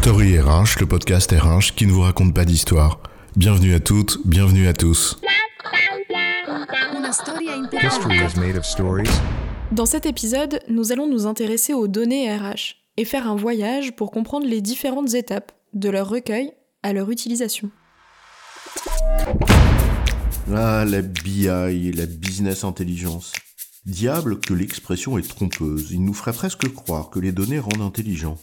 Story RH, le podcast RH qui ne vous raconte pas d'histoire. Bienvenue à toutes, bienvenue à tous. History is made of stories. Dans cet épisode, nous allons nous intéresser aux données RH et faire un voyage pour comprendre les différentes étapes de leur recueil à leur utilisation. Ah, la BI, la business intelligence. Diable que l'expression est trompeuse, il nous ferait presque croire que les données rendent intelligents.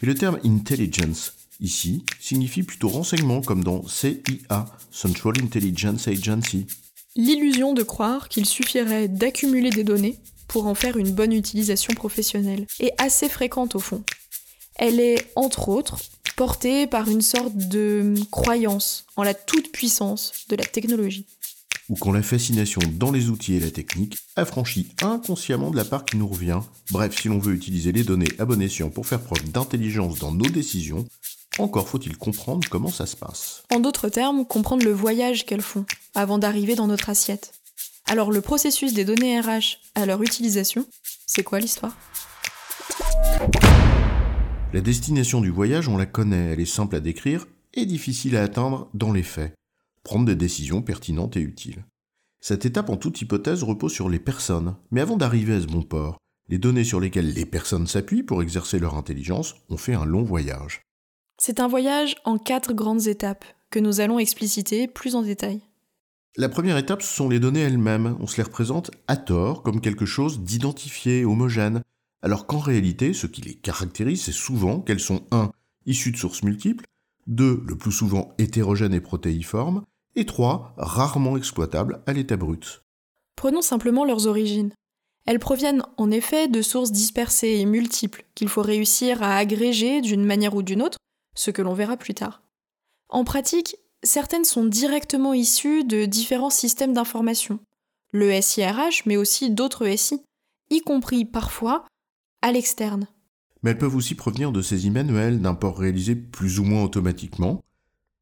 Et le terme intelligence, ici, signifie plutôt renseignement comme dans CIA, Central Intelligence Agency. L'illusion de croire qu'il suffirait d'accumuler des données pour en faire une bonne utilisation professionnelle est assez fréquente au fond. Elle est, entre autres, portée par une sorte de croyance en la toute-puissance de la technologie. Ou quand la fascination dans les outils et la technique affranchit inconsciemment de la part qui nous revient. Bref, si l'on veut utiliser les données à bon escient pour faire preuve d'intelligence dans nos décisions, encore faut-il comprendre comment ça se passe. En d'autres termes, comprendre le voyage qu'elles font avant d'arriver dans notre assiette. Alors le processus des données RH à leur utilisation, c'est quoi l'histoire? La destination du voyage, on la connaît, elle est simple à décrire et difficile à atteindre dans les faits. Prendre des décisions pertinentes et utiles. Cette étape en toute hypothèse repose sur les personnes, mais avant d'arriver à ce bon port, les données sur lesquelles les personnes s'appuient pour exercer leur intelligence ont fait un long voyage. C'est un voyage en quatre grandes étapes que nous allons expliciter plus en détail. La première étape, ce sont les données elles-mêmes. On se les représente à tort comme quelque chose d'identifié, homogène, alors qu'en réalité, ce qui les caractérise, c'est souvent qu'elles sont 1. issues de sources multiples, 2. le plus souvent hétérogènes et protéiformes, et 3. rarement exploitables à l'état brut. Prenons simplement leurs origines. Elles proviennent en effet de sources dispersées et multiples qu'il faut réussir à agréger d'une manière ou d'une autre, ce que l'on verra plus tard. En pratique, certaines sont directement issues de différents systèmes d'information, le SIRH mais aussi d'autres SI, y compris parfois à l'externe. Mais elles peuvent aussi provenir de saisie manuelle d'un port réalisé plus ou moins automatiquement,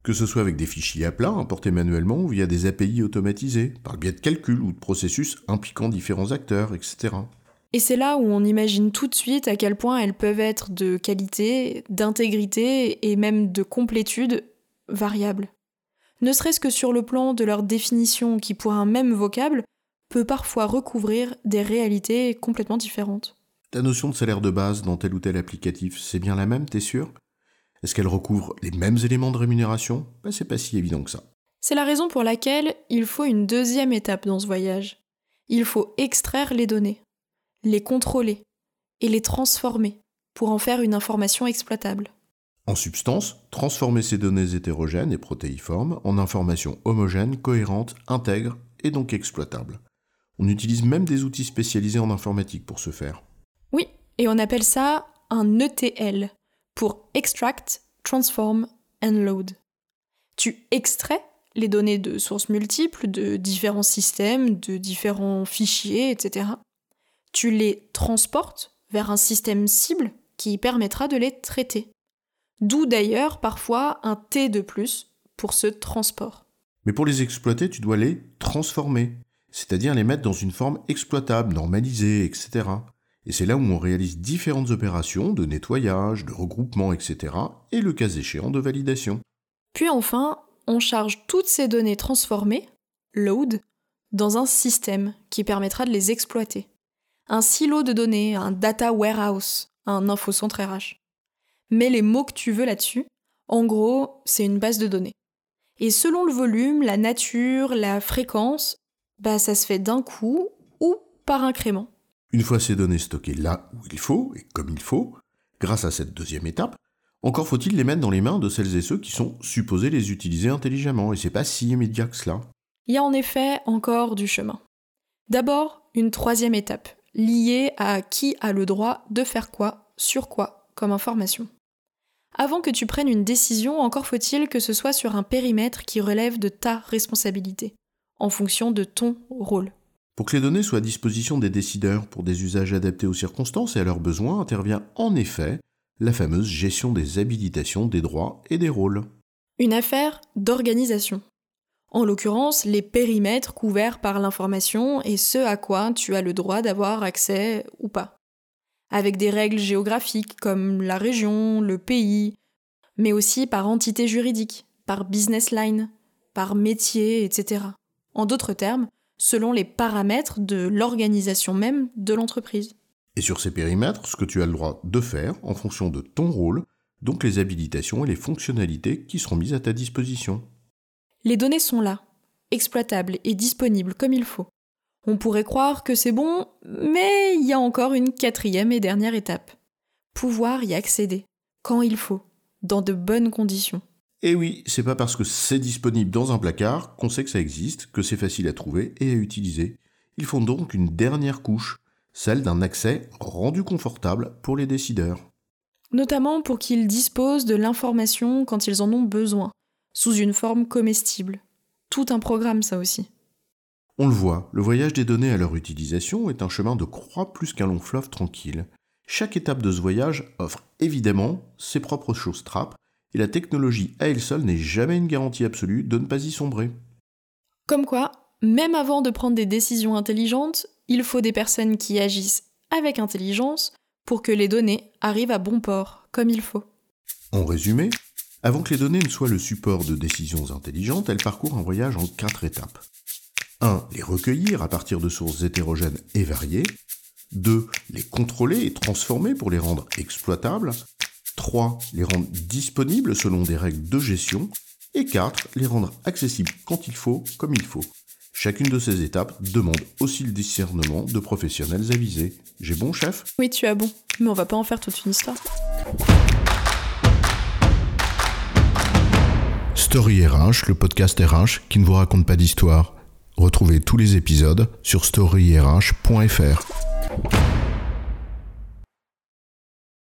que ce soit avec des fichiers à plat importés manuellement ou via des API automatisés, par le biais de calculs ou de processus impliquant différents acteurs, etc. Et c'est là où on imagine tout de suite à quel point elles peuvent être de qualité, d'intégrité et même de complétude variables. Ne serait-ce que sur le plan de leur définition qui, pour un même vocable, peut parfois recouvrir des réalités complètement différentes. Ta notion de salaire de base dans tel ou tel applicatif, c'est bien la même, t'es sûr? Est-ce qu'elle recouvre les mêmes éléments de rémunération? Ben, C'est pas si évident que ça. C'est la raison pour laquelle il faut une deuxième étape dans ce voyage. Il faut extraire les données, les contrôler et les transformer pour en faire une information exploitable. En substance, transformer ces données hétérogènes et protéiformes en informations homogènes, cohérentes, intègres et donc exploitables. On utilise même des outils spécialisés en informatique pour ce faire. Oui, et on appelle ça un ETL pour Extract, Transform and Load. Tu extrais les données de sources multiples, de différents systèmes, de différents fichiers, etc. Tu les transportes vers un système cible qui permettra de les traiter. D'où d'ailleurs parfois un T de plus pour ce transport. Mais pour les exploiter, tu dois les transformer, c'est-à-dire les mettre dans une forme exploitable, normalisée, etc. Et c'est là où on réalise différentes opérations de nettoyage, de regroupement, etc. et le cas échéant de validation. Puis enfin, on charge toutes ces données transformées, load, dans un système qui permettra de les exploiter. Un silo de données, un data warehouse, un infocentre RH. Mets les mots que tu veux là-dessus. En gros, c'est une base de données. Et selon le volume, la nature, la fréquence, bah ça se fait d'un coup ou par incrément. Une fois ces données stockées là où il faut et comme il faut, grâce à cette deuxième étape, encore faut-il les mettre dans les mains de celles et ceux qui sont supposés les utiliser intelligemment, et c'est pas si immédiat que cela. Il y a en effet encore du chemin. D'abord, une troisième étape, liée à qui a le droit de faire quoi, sur quoi, comme information. Avant que tu prennes une décision, encore faut-il que ce soit sur un périmètre qui relève de ta responsabilité, en fonction de ton rôle. Pour que les données soient à disposition des décideurs pour des usages adaptés aux circonstances et à leurs besoins, intervient en effet la fameuse gestion des habilitations des droits et des rôles. Une affaire d'organisation. En l'occurrence, les périmètres couverts par l'information et ce à quoi tu as le droit d'avoir accès ou pas avec des règles géographiques comme la région, le pays, mais aussi par entité juridique, par business line, par métier, etc. En d'autres termes, selon les paramètres de l'organisation même de l'entreprise. Et sur ces périmètres, ce que tu as le droit de faire en fonction de ton rôle, donc les habilitations et les fonctionnalités qui seront mises à ta disposition. Les données sont là, exploitables et disponibles comme il faut. On pourrait croire que c'est bon, mais il y a encore une quatrième et dernière étape. Pouvoir y accéder, quand il faut, dans de bonnes conditions. Et oui, c'est pas parce que c'est disponible dans un placard qu'on sait que ça existe, que c'est facile à trouver et à utiliser. Il faut donc une dernière couche, celle d'un accès rendu confortable pour les décideurs. Notamment pour qu'ils disposent de l'information quand ils en ont besoin, sous une forme comestible. Tout un programme ça aussi. On le voit, le voyage des données à leur utilisation est un chemin de croix plus qu'un long fleuve tranquille. Chaque étape de ce voyage offre évidemment ses propres choses trappes, et la technologie à elle seule n'est jamais une garantie absolue de ne pas y sombrer. Comme quoi, même avant de prendre des décisions intelligentes, il faut des personnes qui agissent avec intelligence pour que les données arrivent à bon port, comme il faut. En résumé, avant que les données ne soient le support de décisions intelligentes, elles parcourent un voyage en quatre étapes. 1. Les recueillir à partir de sources hétérogènes et variées. 2. Les contrôler et transformer pour les rendre exploitables. 3. Les rendre disponibles selon des règles de gestion. Et 4. Les rendre accessibles quand il faut, comme il faut. Chacune de ces étapes demande aussi le discernement de professionnels avisés. J'ai bon, chef? Oui, tu as bon, mais on va pas en faire toute une histoire. Story RH, le podcast RH qui ne vous raconte pas d'histoire. Retrouvez tous les épisodes sur storyrh.fr.